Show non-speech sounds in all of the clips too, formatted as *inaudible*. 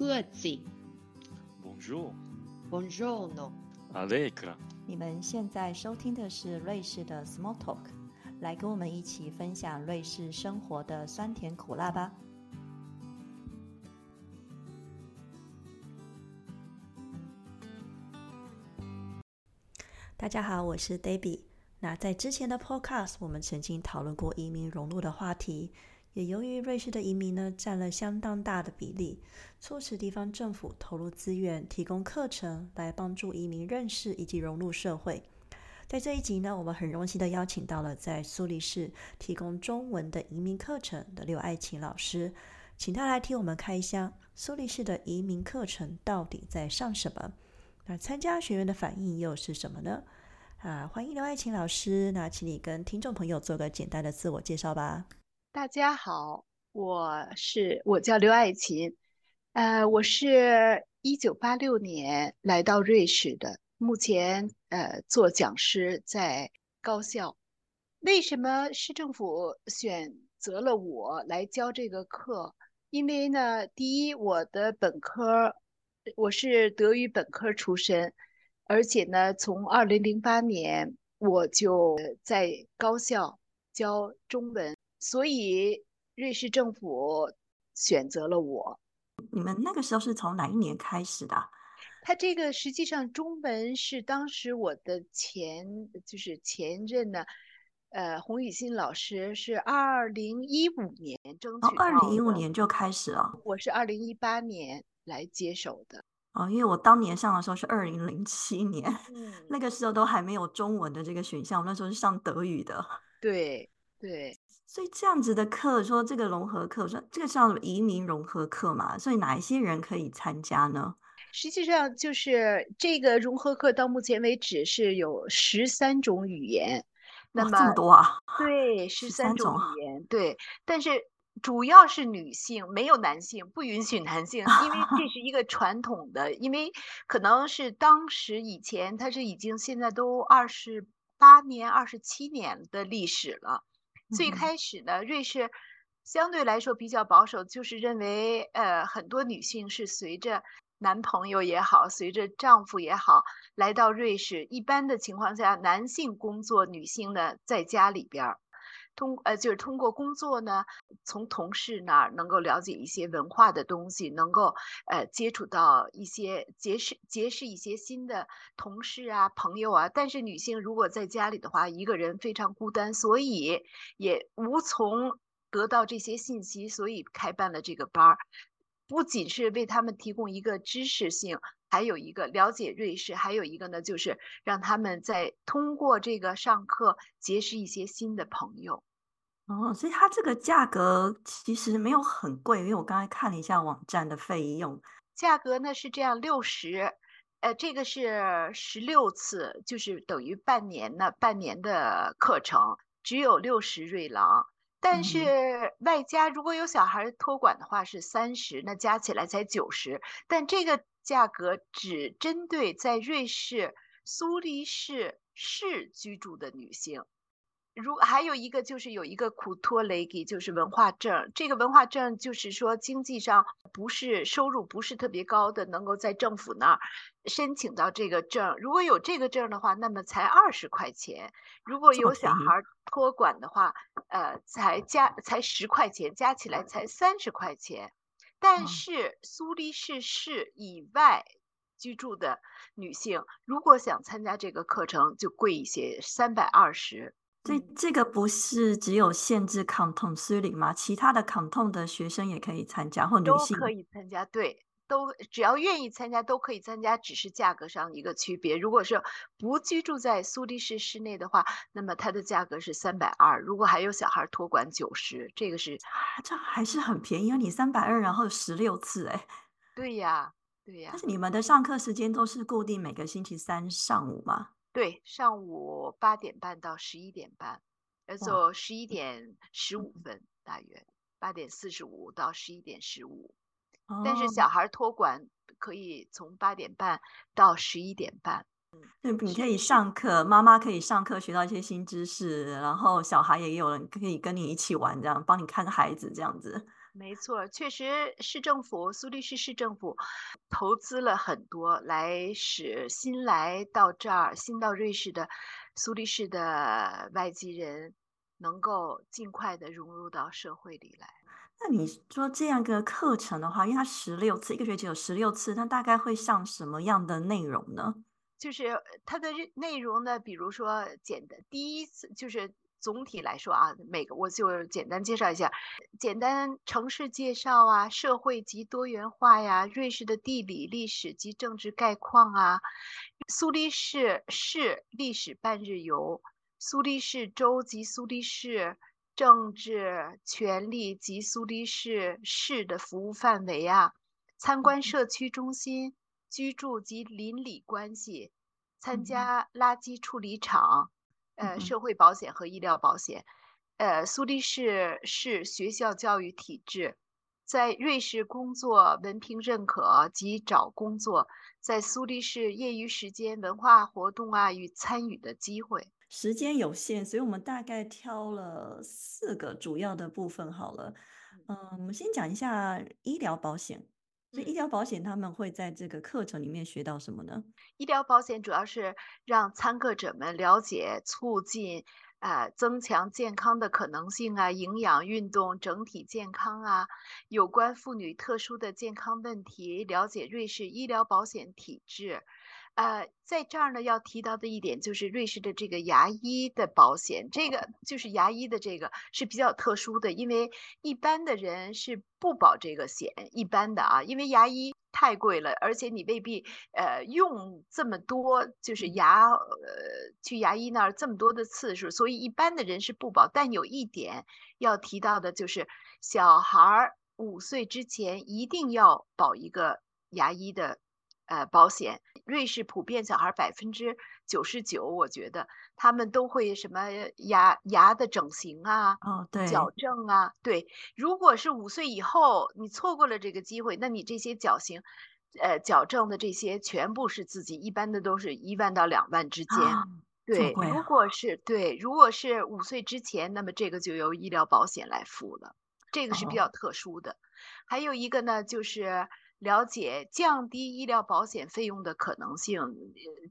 各自。Bonjour, Buongiorno。Allegra。你们现在收听的是瑞士的 Small Talk，来跟我们一起分享瑞士生活的酸甜苦辣吧。大家好，我是 Debbie。那在之前的 Podcast，我们曾经讨论过移民融入的话题。也由于瑞士的移民呢占了相当大的比例，促使地方政府投入资源，提供课程来帮助移民认识以及融入社会。在这一集呢，我们很荣幸的邀请到了在苏黎世提供中文的移民课程的刘爱琴老师，请他来替我们开箱苏黎世的移民课程到底在上什么？那参加学员的反应又是什么呢？啊，欢迎刘爱琴老师，那请你跟听众朋友做个简单的自我介绍吧。大家好，我是我叫刘爱琴，呃，我是一九八六年来到瑞士的，目前呃做讲师在高校。为什么市政府选择了我来教这个课？因为呢，第一，我的本科我是德语本科出身，而且呢，从二零零八年我就在高校教中文。所以瑞士政府选择了我。你们那个时候是从哪一年开始的？他这个实际上中文是当时我的前就是前任呢，呃，洪雨欣老师是二零一五年争取。哦，二零一五年就开始了。我是二零一八年来接手的。哦，因为我当年上的时候是二零零七年，嗯，*laughs* 那个时候都还没有中文的这个选项，我那时候是上德语的。对 *laughs* 对。所以这样子的课，说这个融合课，说这个叫移民融合课嘛，所以哪一些人可以参加呢？实际上就是这个融合课到目前为止是有十三种语言，那么这么多啊？对，十三种种语言，对，但是主要是女性，没有男性，不允许男性，因为这是 *laughs* 一个传统的，因为可能是当时以前它是已经现在都二十八年、二十七年的历史了。最开始呢，瑞士相对来说比较保守，就是认为，呃，很多女性是随着男朋友也好，随着丈夫也好，来到瑞士。一般的情况下，男性工作，女性呢在家里边儿，通呃就是通过工作呢，从同事那儿能够了解一些文化的东西，能够呃接触到一些结识结识一些新的同事啊朋友啊。但是女性如果在家里的话，一个人非常孤单，所以也无从得到这些信息，所以开办了这个班儿，不仅是为他们提供一个知识性。还有一个了解瑞士，还有一个呢，就是让他们在通过这个上课结识一些新的朋友。哦，所以它这个价格其实没有很贵，因为我刚才看了一下网站的费用，价格呢是这样，六十，呃，这个是十六次，就是等于半年呢，半年的课程只有六十瑞郎，但是外加如果有小孩托管的话是三十，那加起来才九十，但这个。价格只针对在瑞士苏黎世市居住的女性，如还有一个就是有一个苦托雷给，就是文化证。这个文化证就是说经济上不是收入不是特别高的，能够在政府那儿申请到这个证。如果有这个证的话，那么才二十块钱；如果有小孩托管的话，呃，才加才十块钱，加起来才三十块钱。但是苏黎世市以外居住的女性，如果想参加这个课程，就贵一些，三百二十。这这个不是只有限制 Canton 苏黎吗？其他的 Canton 的学生也可以参加，或女性都可以参加。对，都只要愿意参加都可以参加，只是价格上一个区别。如果是不居住在苏黎世市内的话，那么它的价格是三百二。如果还有小孩托管，九十。这个是这还是很便宜，因为你三百二，然后十六次，哎，对呀，对呀。但是你们的上课时间都是固定每个星期三上午吗？对，上午八点半到十一点半，呃，走十一点十五分，大约八点四十五到十一点十五。但是小孩托管可以从八点半到十一点半。对，你可以上课，妈妈可以上课学到一些新知识，然后小孩也有人可以跟你一起玩，这样帮你看孩子这样子。没错，确实市政府苏黎世市政府投资了很多，来使新来到这儿、新到瑞士的苏黎世的外籍人能够尽快的融入到社会里来。那你说这样个课程的话，因为它十六次，一个学期有十六次，它大概会上什么样的内容呢？就是它的内容呢，比如说简单第一次就是总体来说啊，每个我就简单介绍一下，简单城市介绍啊，社会及多元化呀，瑞士的地理、历史及政治概况啊，苏黎世市历史半日游，苏黎世州及苏黎世政治权利及苏黎世市的服务范围啊，参观社区中心。居住及邻里关系，参加垃圾处理厂，呃，社会保险和医疗保险，呃，苏黎世是学校教育体制，在瑞士工作文凭认可及找工作，在苏黎世业余时间文化活动啊与参与的机会。时间有限，所以我们大概挑了四个主要的部分好了。嗯，我们先讲一下医疗保险。所以医疗保险他们会在这个课程里面学到什么呢？医疗保险主要是让参课者们了解促进呃增强健康的可能性啊，营养、运动、整体健康啊，有关妇女特殊的健康问题，了解瑞士医疗保险体制。呃，在这儿呢，要提到的一点就是瑞士的这个牙医的保险，这个就是牙医的这个是比较特殊的，因为一般的人是不保这个险，一般的啊，因为牙医太贵了，而且你未必呃用这么多，就是牙呃去牙医那儿这么多的次数，所以一般的人是不保。但有一点要提到的就是，小孩儿五岁之前一定要保一个牙医的。呃，保险，瑞士普遍小孩百分之九十九，我觉得他们都会什么牙牙的整形啊，哦，对，矫正啊，对。如果是五岁以后你错过了这个机会，那你这些矫形，呃，矫正的这些全部是自己，一般的都是一万到两万之间。对，如果是对，如果是五岁之前，那么这个就由医疗保险来付了，这个是比较特殊的。还有一个呢，就是。了解降低医疗保险费用的可能性，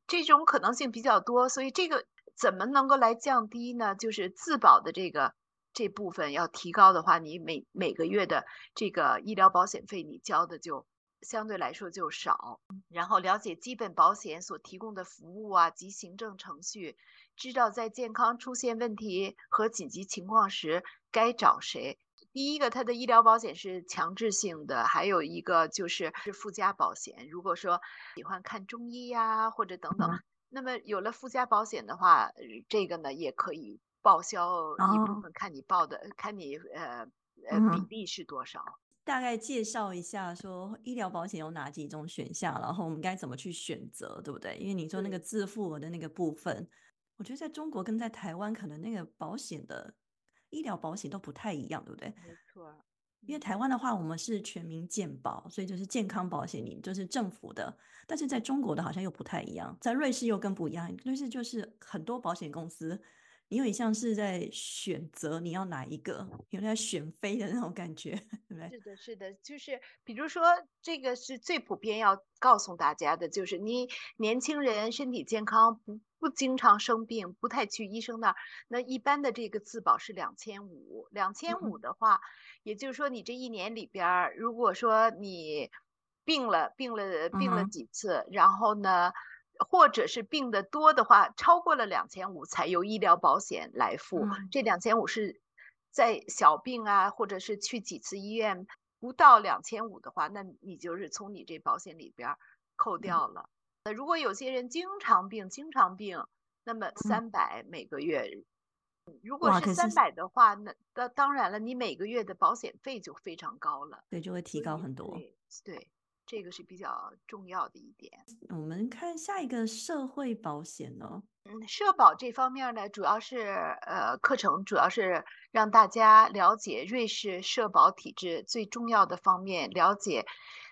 这种可能性比较多，所以这个怎么能够来降低呢？就是自保的这个这部分要提高的话，你每每个月的这个医疗保险费你交的就相对来说就少。然后了解基本保险所提供的服务啊及行政程序，知道在健康出现问题和紧急情况时该找谁。第一个，它的医疗保险是强制性的，还有一个就是是附加保险。如果说喜欢看中医呀，或者等等，那么有了附加保险的话，这个呢也可以报销一部分，看你报的，看你呃呃比例是多少。大概介绍一下，说医疗保险有哪几种选项，然后我们该怎么去选择，对不对？因为你说那个自付额的那个部分，我觉得在中国跟在台湾可能那个保险的。医疗保险都不太一样，对不对？没错，因为台湾的话，我们是全民健保，所以就是健康保险，你就是政府的。但是在中国的好像又不太一样，在瑞士又更不一样。瑞士就是很多保险公司，你有点像是在选择你要哪一个，有点选妃的那种感觉，*laughs* 对不对？是的，是的，就是比如说这个是最普遍要告诉大家的，就是你年轻人身体健康不。不经常生病，不太去医生那儿，那一般的这个自保是两千五。两千五的话，也就是说你这一年里边，如果说你病了，病了，病了几次，然后呢，或者是病的多的话，超过了两千五才由医疗保险来付。这两千五是在小病啊，或者是去几次医院，不到两千五的话，那你就是从你这保险里边扣掉了。那如果有些人经常病，经常病，那么三百每个月，如果是三百的话，那当当然了，你每个月的保险费就非常高了，对，就会提高很多。对，这个是比较重要的一点。我们看下一个社会保险呢？嗯，社保这方面呢，主要是呃，课程主要是让大家了解瑞士社保体制最重要的方面，了解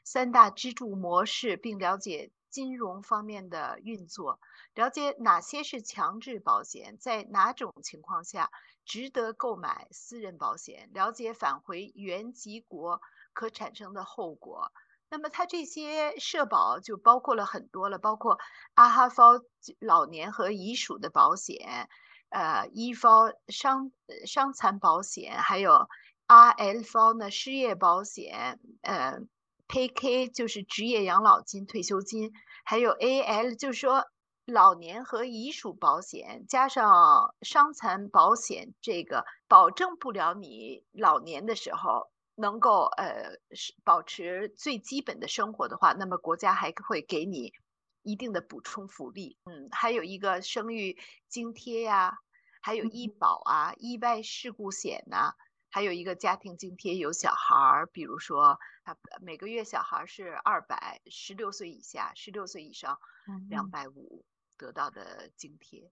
三大支柱模式，并了解。金融方面的运作，了解哪些是强制保险，在哪种情况下值得购买私人保险，了解返回原籍国可产生的后果。那么它这些社保就包括了很多了，包括阿哈方老年和遗属的保险，呃，一方伤伤残保险，还有 R L 方呢失业保险，呃，PK 就是职业养老金、退休金，还有 A L 就是说老年和遗属保险，加上伤残保险，这个保证不了你老年的时候。能够呃是保持最基本的生活的话，那么国家还会给你一定的补充福利。嗯，还有一个生育津贴呀，还有医保啊、意外事故险呐，还有一个家庭津贴，有小孩儿，比如说他每个月小孩是二百，十六岁以下、十六岁以上两百五得到的津贴。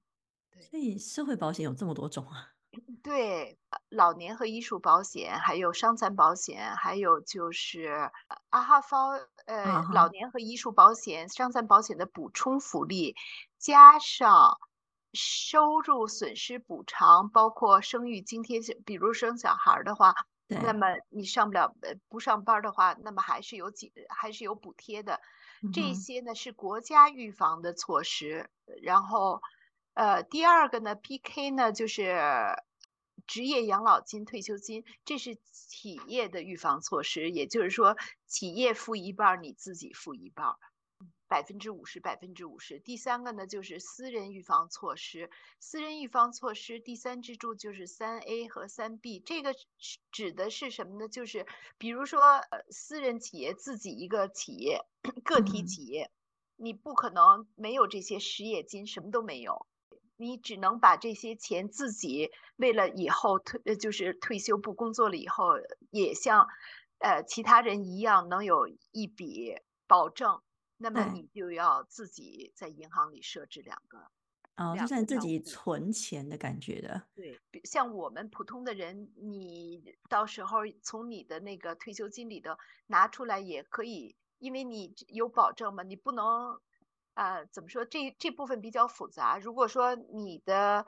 对，所以社会保险有这么多种啊。*laughs* 对，老年和遗属保险，还有伤残保险，还有就是阿哈方呃，老年和遗属保险、伤残保险的补充福利，加上收入损失补偿，包括生育津贴，比如生小孩的话，那么你上不了不上班的话，那么还是有几还是有补贴的。这些呢是国家预防的措施，然后。呃，第二个呢，PK 呢就是职业养老金、退休金，这是企业的预防措施，也就是说，企业付一半，你自己付一半，百分之五十，百分之五十。第三个呢，就是私人预防措施，私人预防措施第三支柱就是三 A 和三 B，这个指的是什么呢？就是比如说，呃，私人企业自己一个企业，个体企业，你不可能没有这些失业金，什么都没有。你只能把这些钱自己为了以后退，呃，就是退休不工作了以后，也像，呃，其他人一样能有一笔保证，那么你就要自己在银行里设置两个，哦，就算自己存钱的感觉的。对，像我们普通的人，你到时候从你的那个退休金里头拿出来也可以，因为你有保证嘛，你不能。啊，怎么说？这这部分比较复杂。如果说你的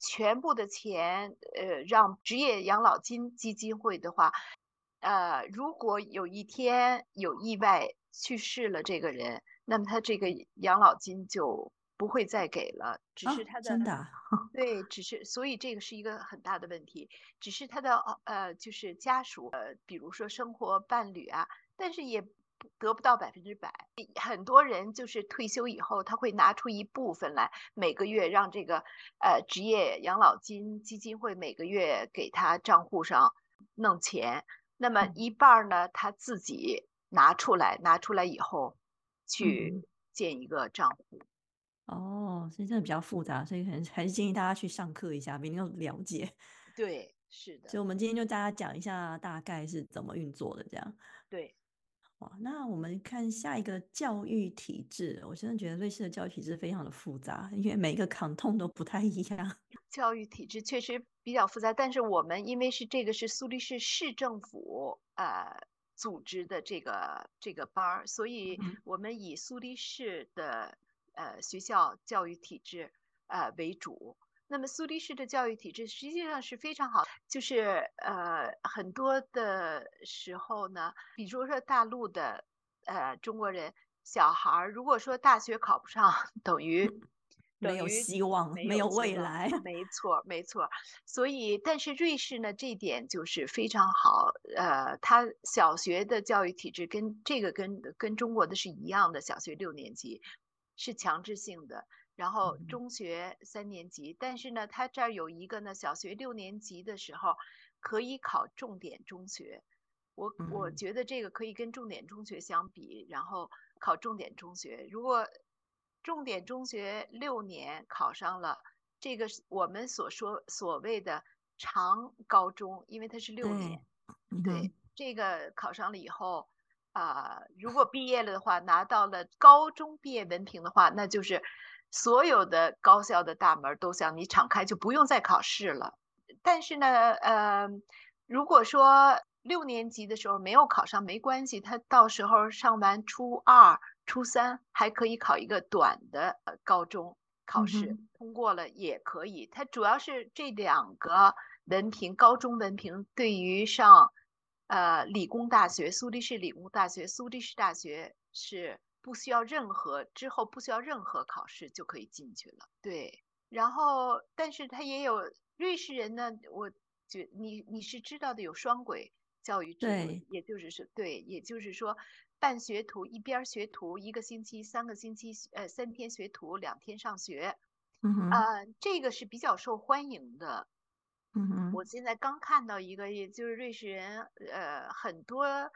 全部的钱，呃，让职业养老金基金会的话，呃，如果有一天有意外去世了，这个人，那么他这个养老金就不会再给了，只是他的真的 *laughs* 对，只是所以这个是一个很大的问题，只是他的呃，就是家属，呃，比如说生活伴侣啊，但是也。得不到百分之百，很多人就是退休以后，他会拿出一部分来，每个月让这个呃职业养老金基金会每个月给他账户上弄钱，那么一半呢他自己拿出来，拿出来以后去建一个账户。哦，所以真的比较复杂，所以可能还是建议大家去上课一下，比较了解。对，是的。所以我们今天就大家讲一下大概是怎么运作的，这样。对。哇，那我们看下一个教育体制。我真的觉得瑞士的教育体制非常的复杂，因为每一个抗痛都不太一样。*laughs* 教育体制确实比较复杂，但是我们因为是这个是苏黎世市政府呃组织的这个这个班儿，所以我们以苏黎世的呃学校教育体制呃为主。那么苏黎世的教育体制实际上是非常好，就是呃很多的时候呢，比如说大陆的呃中国人小孩儿，如果说大学考不上，等于没有希望，没有未来。*laughs* 没错，没错。所以，但是瑞士呢，这点就是非常好。呃，他小学的教育体制跟这个跟跟中国的是一样的，小学六年级是强制性的。然后中学三年级，但是呢，他这儿有一个呢，小学六年级的时候可以考重点中学。我我觉得这个可以跟重点中学相比，然后考重点中学。如果重点中学六年考上了，这个是我们所说所谓的长高中，因为它是六年。对，这个考上了以后，啊，如果毕业了的话，拿到了高中毕业文凭的话，那就是。所有的高校的大门都向你敞开，就不用再考试了。但是呢，呃，如果说六年级的时候没有考上，没关系，他到时候上完初二、初三还可以考一个短的高中，考试、嗯通过了也可以。它主要是这两个文凭，高中文凭对于上呃理工大学、苏黎世理工大学、苏黎世大学是不需要任何之后不需要任何考试就可以进去了。对，然后但是它也有瑞士人呢，我觉你你是知道的有双轨教育制度，也就是说对，也就是说。半学徒一边儿学徒，一个星期三个星期，呃，三天学徒，两天上学，嗯哼，呃，这个是比较受欢迎的。嗯哼，我现在刚看到一个，也就是瑞士人，呃，很多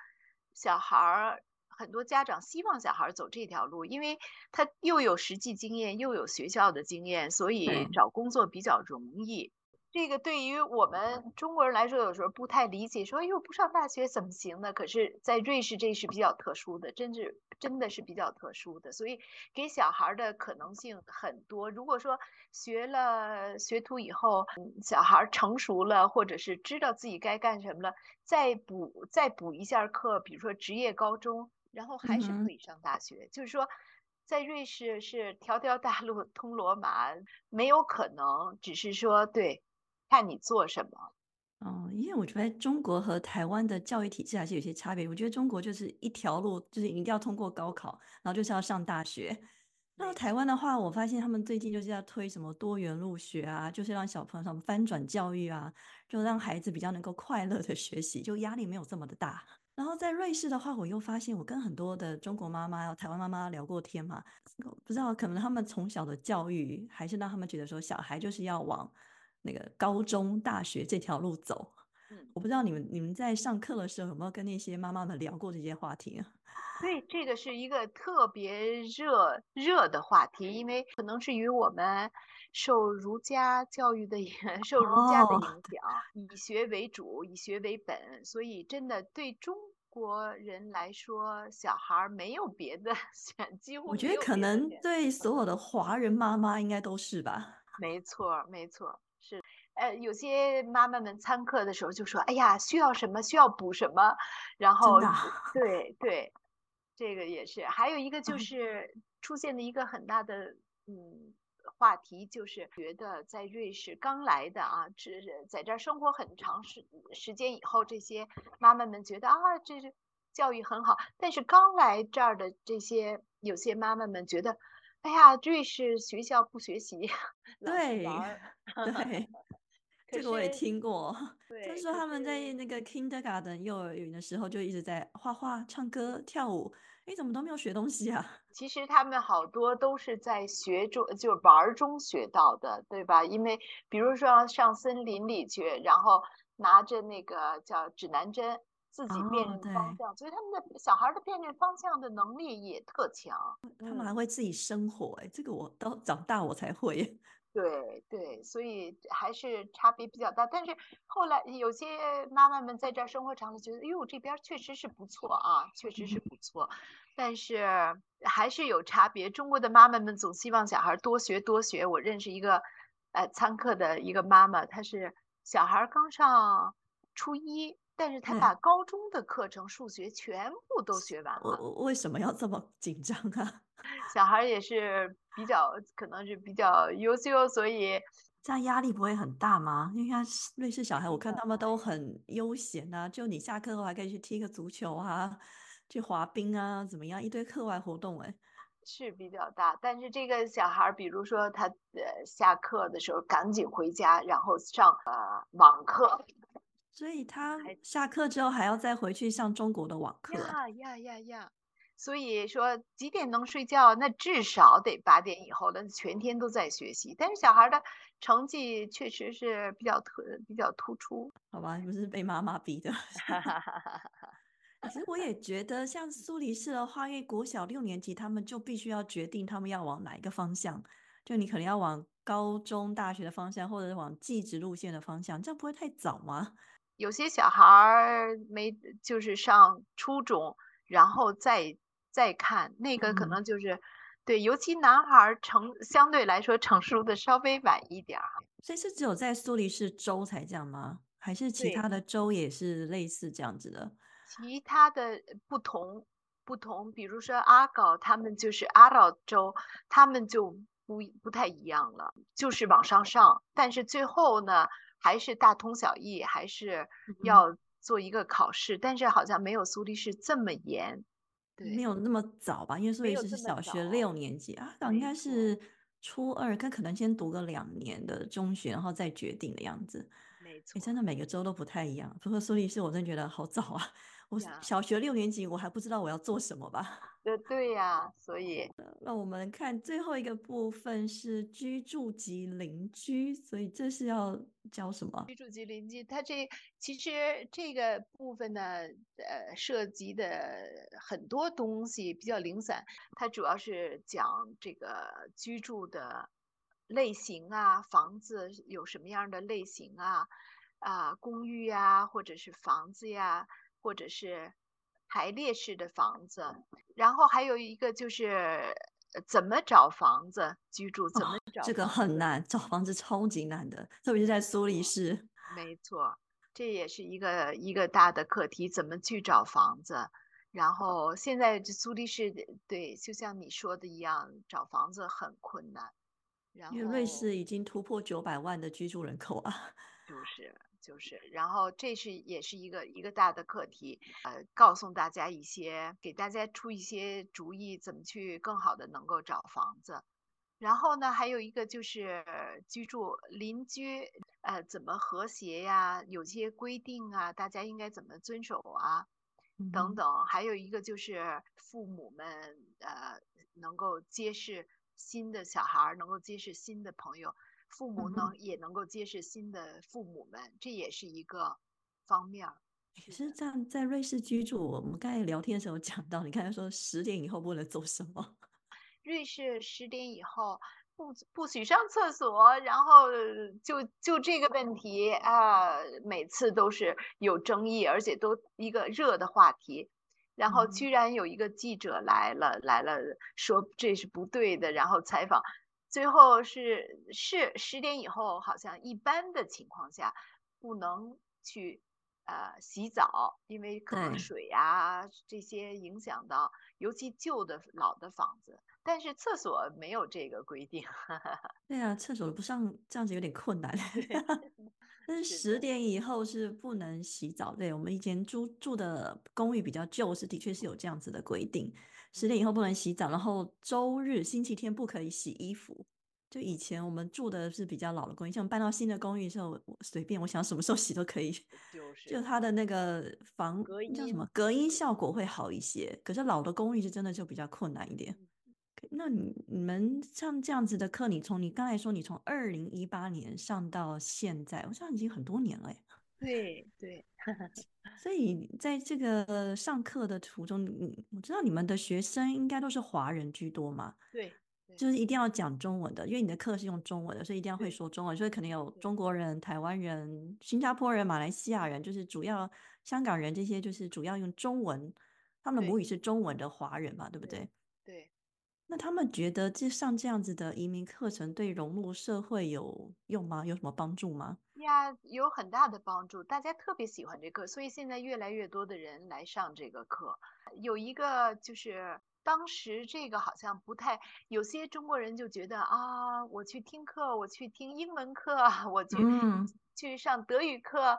小孩儿，很多家长希望小孩儿走这条路，因为他又有实际经验，又有学校的经验，所以找工作比较容易。这个对于我们中国人来说，有时候不太理解，说哎呦不上大学怎么行呢？可是，在瑞士这是比较特殊的，真是真的是比较特殊的，所以给小孩儿的可能性很多。如果说学了学徒以后，嗯小孩儿成熟了，或者是知道自己该干什么了，再补再补一下课，比如说职业高中，然后还是可以上大学。就是说，在瑞士是条条大路通罗马，没有可能，只是说对，看你做什么。哦，因为我觉得中国和台湾的教育体制还是有些差别。我觉得中国就是一条路，就是一定要通过高考，然后就是要上大学。那台湾的话，我发现他们最近就是要推什么多元入学啊，就是让小朋友上翻转教育啊，就让孩子比较能够快乐的学习，就压力没有这么的大。然后在瑞士的话，我又发现我跟很多的中国妈妈、台湾妈妈聊过天嘛，不知道可能他们从小的教育还是让他们觉得说小孩就是要往那个高中、大学这条路走。嗯，我不知道你们你们在上课的时候有没有跟那些妈妈们聊过这些话题啊？*laughs* 对，这个是一个特别热热的话题，因为可能是与我们受儒家教育的影受儒家的哦影响，以学为主，以学为本，所以真的对中国人来说，小孩儿没有别的 *laughs* 选，几乎我觉得可能对所有的华人妈妈应该都是吧。没错儿，没错呃，有些妈妈们参课的时候就说：“哎呀，需要什么，需要补什么。”然后啊对对，这个也是。还有一个就嗯是出现的一个很大的嗯话题，就是觉得在瑞士刚来的啊，只是在这儿生活很长时时间以后，这些妈妈们觉得啊，这是教育很好，但是刚来这儿的这些有些妈妈们觉得。哎呀，瑞士学校不学习，*laughs* 对玩。对，可 *laughs* 这个我也听过。*laughs* 对，就是说他们在那个 kindergarten 幼儿园的时候就一直在画画、唱歌、跳舞，诶，怎么都没有学东西啊？*laughs* 其实他们好多都是在学中，就是玩儿中学到的，对吧？因为比如说上森林里去，然后拿着那个叫指南针，自己辨认方向，所以他们的小孩儿的辨认方向的能力也特强。他们还嗯，会自己生活，诶，这个我到长大我才会耶。对对，所以还是差别比较大。但是后来有些妈妈们在这儿生活长了，觉得，哎呦，这边儿确实是不错啊，确实是不错。但是还是有差别。中国的妈妈们总希望小孩儿多学多学。我认识一个，呃，参课的一个妈妈，她是小孩儿刚上初一，但是她把高中的课程数学全部都学完了。我我为什么要这么紧张啊？小孩也是比较，可能是比较优秀，所以这样压力不会很大吗？因为他是瑞士小孩，我看他们。都很悠闲啊，就你下课后还可以去踢个足球啊，去滑冰啊，怎么样，一堆课外活动哎。是比较大，但是这个小孩，比如说他呃下课的时候赶紧回家，然后上呃网课，所以他下课之后还要再回去上中国的网课啊。呀呀呀呀，所以说几点能睡觉？那至少得八点以后了，全天都在学习。但是小孩儿的成绩确实是比较特比较突出。好吧，不是被妈妈逼的。*laughs* 其实我也觉得，像苏黎世的话，因为国小六年级他们就必须要决定他们要往哪一个方向，就你可能要往高中、大学的方向，或者是往技职路线的方向，这样不会太早吗？有些小孩儿没就是上初中，然后再再看那个可嗯，能就是对，尤其男孩儿成相对来说成熟的稍微晚一点儿。所以是只有在苏黎世州才这样吗？还是其，他的州也是类似这样子的？其他的不同不同，比如说阿搞他们就是阿劳州，他们就不不太一样了，就是往上上，但是最后呢，还是大同小异，还是要做一个考试，但是好像没有苏黎世这么严，对，没有那么早吧？因为苏黎世是小学六年级啊，应该是初二，他可能先读个两年的中学，然后再决定的样子。没错，真的每个州都不太一样。不过苏黎世，我真的觉得好早啊！我小学六年级，我还不知道我要做什么吧？*laughs* 对对呀，所以那我们看最后一个部分是居住及邻居，所以这是要教什么？居住及邻居，它这其实这个部分呢，呃，涉及的很多东西比较零散，它主要是讲这个居住的类型啊，房子有什么样的类型啊，啊，公寓呀，或者是房子呀，或者是。排列式的房子，然后还有一个就是怎么找房子居住，怎么找这个很难，找房子超级难的，特别是在苏黎世。没错，这也是一个一个大的课题，怎么去找房子。然后现在这苏黎世，对，就像你说的一样，找房子很困难。因为瑞士已经突破九百万的居住人口啊。*laughs* 就是。就是，然后这是也是一个一个大的课题，呃，告诉大家一些，给大家出一些主意，怎么去更好的能够找房子。然后呢，还有一个就是居住邻居，呃，怎么和谐呀？有些规定啊，大家应该怎么遵守啊？等等。还有一个就是父母们，呃，能够结识新的小孩，能够结识新的朋友。父母能也能够结识新的父母们，这也是一个方面。可是这样在瑞士居住，我们刚才聊天的时候讲到，你刚才说十点以后不能做什么？*laughs* 瑞士十点以后不不许上厕所，然后就就这个问题啊，每次都是有争议，而且都一个热的话题。然后居然有一个记者来了，来了说这是不对的，然后采访。最后是是十点以后，好像一般的情况下不能去呃洗澡，因为可能水呀这些影响到，尤其旧的老的房子。但是厕所没有这个规定。*laughs* 对啊，厕所不上这样子有点困难。*laughs* *laughs* 但是十点以后是不能洗澡。对我们以前住住的公寓比较旧，是的确是有这样子的规定。十点以后不能洗澡，然后周日、星期天不可以洗衣服。就以前我们住的是比较老的公寓，像搬到新的公寓的时候，我随便我想什么时候洗都可以。*laughs* 就是，就它的那个防叫什么隔音效果会好一些。可是老的公寓是真的就比较困难一点。那你你们像这样子的课，你从你刚才说你从二零一八年上到现在，我想已经很多年了。对对。*laughs* 所以在这个上课的途中，你我知道你们的学生应该都是华人居多嘛？对，就是一定要讲中文的，因为你的课是用中文的，所以一定要会说中文。所以可能有中国人、台湾人、新加坡人、马来西亚人，就是主要香港人这些，就是主要用中文，他们的母语是中文的华人嘛，对不对？对。那他们觉得这上这样子的移民课程对融入社会有用吗？有什么帮助吗？呀，有很大的帮助，大家特别喜欢这课，所以现在越来越多的人来上这个课。有一个就是当时这个好像不太，有些中国人就觉得啊，我去听课，我去听英文课，我去去上德语课，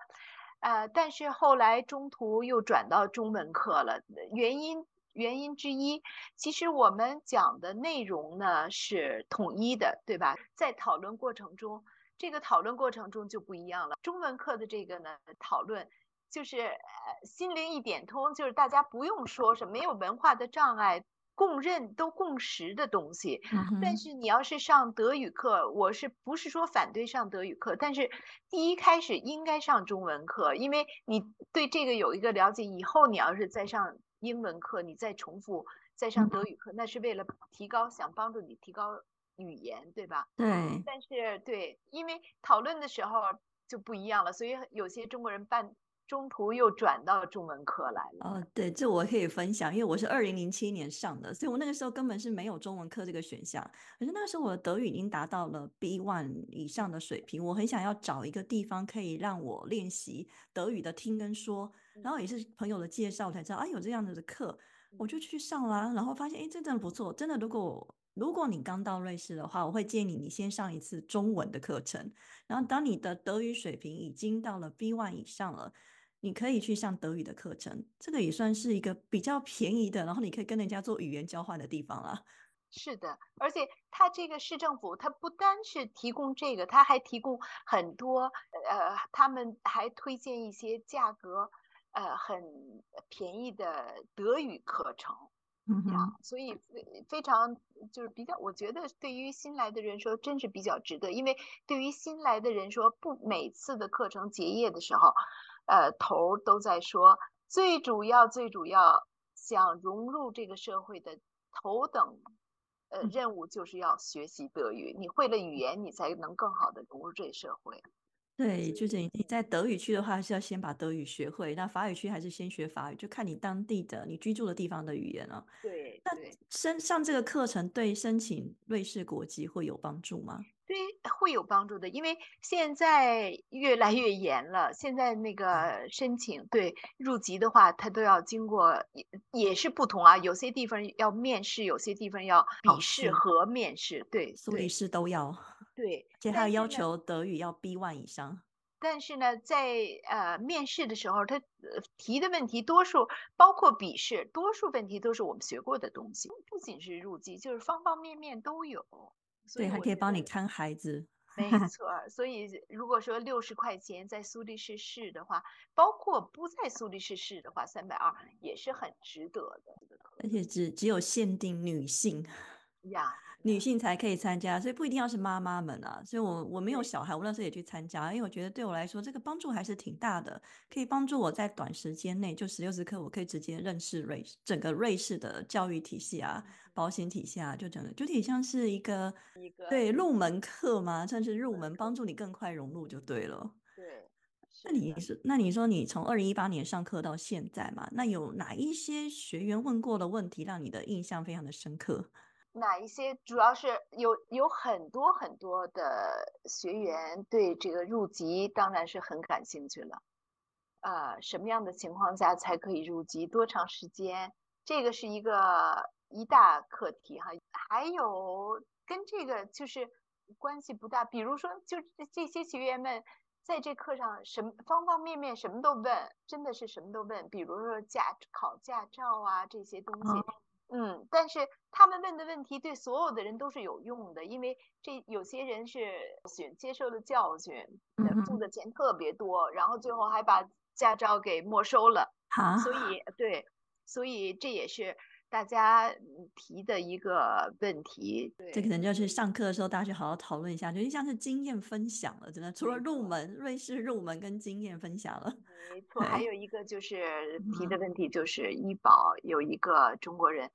呃，但是后来中途又转到中文课了，原因。原因之一，其实我们讲的内容呢是统一的，对吧？在讨论过程中，这个讨论过程中就不一样了。中文课的这个呢讨论，就是呃心灵一点通，就是大家不用说什么，没有文化的障碍，共认都共识的东西。但是你要是上德语课，我是不是说反对上德语课？但是第一开始应该上中文课，因为你对这个有一个了解，以后你要是再上。英文课，你再重复再上德语课，那是为了提高，想帮助你提高语言，对吧？对。但是对，因为讨论的时候就不一样了，所以有些中国人半中途又转到中文课来了。哦，对，这我可以分享，因为我是二零零七年上的，所以我那个时候根本是没有中文课这个选项。可是那个时候我的德语已经达到了 B one 以上的水平，我很想要找一个地方可以让我练习德语的听跟说。然后也是朋友的介绍才知道啊有这样子的课，我就去上了，然后发现哎真的不错，真的如果如果你刚到瑞士的话，我会建议你你先上一次中文的课程，然后当你的德语水平已经到了 B1 以上了，你可以去上德语的课程，这个也算是一个比较便宜的，然后你可以跟人家做语言交换的地方了。是的，而且它这个市政府，它不单是提供这个，它还提供很多，呃，他们还推荐一些价格，呃，很便宜的德语课程，这样，所以非非常就是比较，我觉得对于新来的人说，真是比较值得，因为对于新来的人说，不每次的课程结业的时候，呃，头儿都在说，最主要最主要想融入这个社会的头等。呃，嗯任务就是要学习德语，你会了语言，你才能更好的融入这社会。对，就是你你在德语区的话，是要先把德语学会；那法语区还是先学法语，就看你当地的你居住的地方的语言了。那对那申上这个课程对申请瑞士国籍会有帮助吗？对，会有帮助的，因为现在越来越严了。现在那个申请对入籍的话，它都要经过，也也是不同啊。有些地方要面试，有些地方要笔试试和面试。对苏黎对世都要，对，而且还有要求德语要 B one 以上。但是呢，在呃面试的时候，他呃提的问题多数包括笔试，多数问题都是我们学过的东西，不仅是入籍，就是方方面面都有。对，还可以帮你看孩子。*laughs* 没错，所以如果说六十块钱在苏黎世试的话，包括不在苏黎世试的话，三百二也是很值得的。而且只只有限定女性，*laughs* 呀，女性才可以参加，所以不一定要是妈妈们啊。所以我我没有小孩，我那时候也去参加，因为我觉得对我来说这个帮助还是挺大的，可以帮助我在短时间内就十六十课，我可以直接认识瑞士整个瑞士的教育体系啊、保险体系啊，就整个就挺像是一个一个对入门课嘛，算是入门，帮助你更快融入就对了。对，那你是那你说你从二零一八年上课到现在嘛？那有哪一些学员问过的问题让你的印象非常的深刻？哪一些？主要是有有很多很多的学员对这个入籍当然是很感兴趣了。呃，什么样的情况下才可以入籍？多长时间？这个是一个一大课题哈。还有跟这个就是关系不大，比如说，就这这些学员们在这课上什么方方面面什么都问，真的是什么都问，比如说驾考驾照啊这些东西。嗯，但是他们问的问题对所有的人都是有用的，因为这有些人是学接受了教训，付的。钱特别多，然后最后还把驾照给没收了，好，所。以对，所以这也是大家嗯提的一个问题。对，这可能就是上课的时候大家去好好讨论一下，就像是经验分享了，真的，除了入门瑞士入门跟经验分享了。没错，还有一个就是提嗯的问题就是医保，有一个中国人，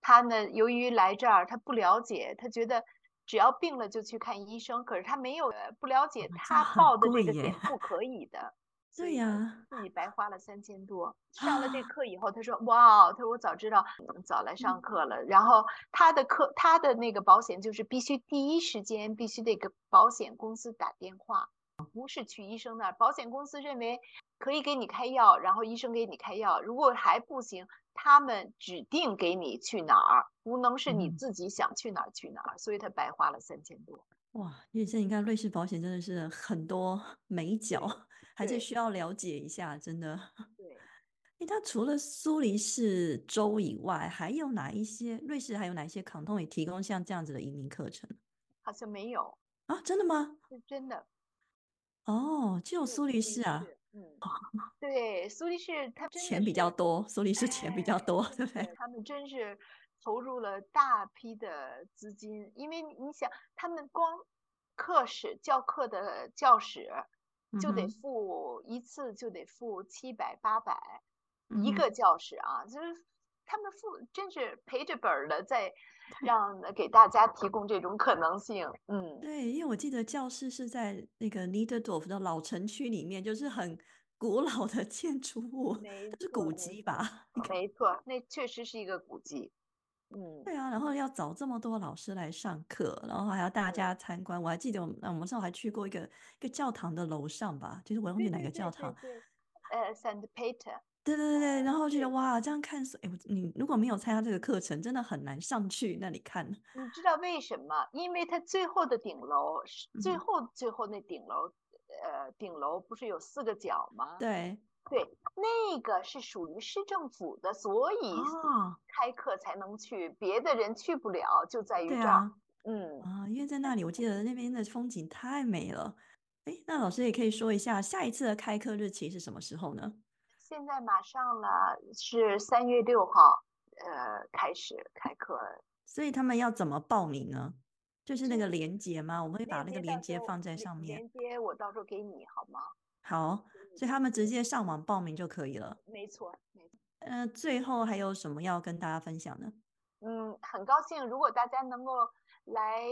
他呢由于来这儿他不了解，他觉得只要病了就去看医生，可是他没有呃不了解他报的贵耶这个险不可以的，所对呀，自己白花了三千多。上了这啊课以后，他说哇，他说我早知道嗯早来上课了。然后他的课他的那个保险就是必须第一时间必须得给保险公司打电话。不是去医生那儿，保险公司认为可以给你开药，然后医生给你开药。如果还不行，他们指定给你去哪儿，不能是你嗯自己想去哪儿去哪儿。所以他白花了三千多。哇，因为这你看瑞士保险真的是很多美角，还是需要了解一下，真的。*laughs* 对，哎，它除了苏黎世州以外，还有哪一些瑞士还有哪一些 canton 也提供像这样子的移民课程好像没有，啊？真的吗？是真的。哦，只有苏黎世啊，嗯，对，苏黎世他钱比较多，苏黎世钱比较多，哎 *laughs* 对不对？他们真是投入了大批的资金，因为你你想，他们光课室教课的教室就得付一次就得付七百八百一个教室啊，就是他们付真是赔着本儿的在 *laughs* 让给大家提供这种可能性，嗯。对，因为我记得教室是在那个 Niederdorf 的老城区里面，就是很古老的建筑物，没是古迹吧？*laughs* 没错，那确实是一个古迹。嗯，对啊，然后要找这么多老师来上课，然后还要大家参观。我还记得我们我们那时候还去过一个一个教堂的楼上吧，就是我忘记哪个教堂。对，呃，Saint Peter，对对对对，然后觉得哇，这样看书，哎，你如果没有参加这个课程，真的很难上去那里看。你知道为什么？因为它最后的顶楼，最后最后那顶楼，呃，顶楼不是有四个角吗？对对，那个是属于市政府的，所以开课才能去，别的人去不了，就在于这儿。嗯啊，因为在那里，我记得那边的风景太美了。哎，那老师也可以说一下，下一次的开课日期是什么时候呢？现在马上了，是三月六号，呃，开始开课。所以他们要怎么报名呢？就是那个链接吗？我们会把那个链接放在上面。链接我到时候给你好吗？好，所以他们直接上网报名就可以了。没错，没错。呃，最后还有什么要跟大家分享呢？嗯，很高兴，如果大家能够来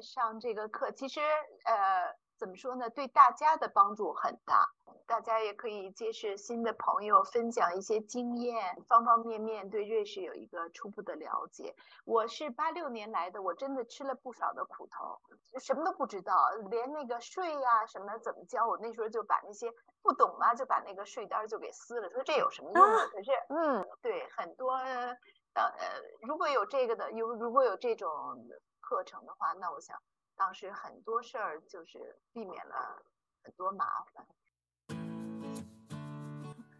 上这个课，其实呃。怎么说呢？对大家的帮助很大，大家也可以结识新的朋友，分享一些经验，方方面面对瑞士有一个初步的了解。我是八六年来的，我真的吃了不少的苦头，什么都不知道，连那个税呀什么怎么交，我那时候就把那些不懂嘛，就把那个税单就给撕了，说这有什么用啊？可是，嗯，对，很多呃呃，如果有这个的，有如果有这种课程的话，那我想。当时很多事儿就是避免了很多麻烦。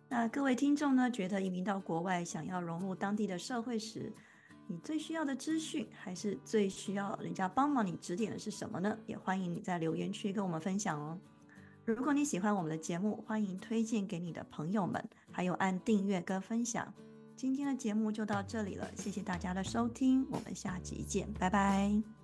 那各位听众呢，觉得移民到国外，想要融入当地的社会时，你最需要的资讯，还是最需要人家帮忙你指点的是什么呢？也欢迎你在留言区跟我们分享哦。如果你喜欢我们的节目，欢迎推荐给你的朋友们，还有按订阅跟分享。今天的节目就到这里了，谢谢大家的收听，我们下集见，拜拜。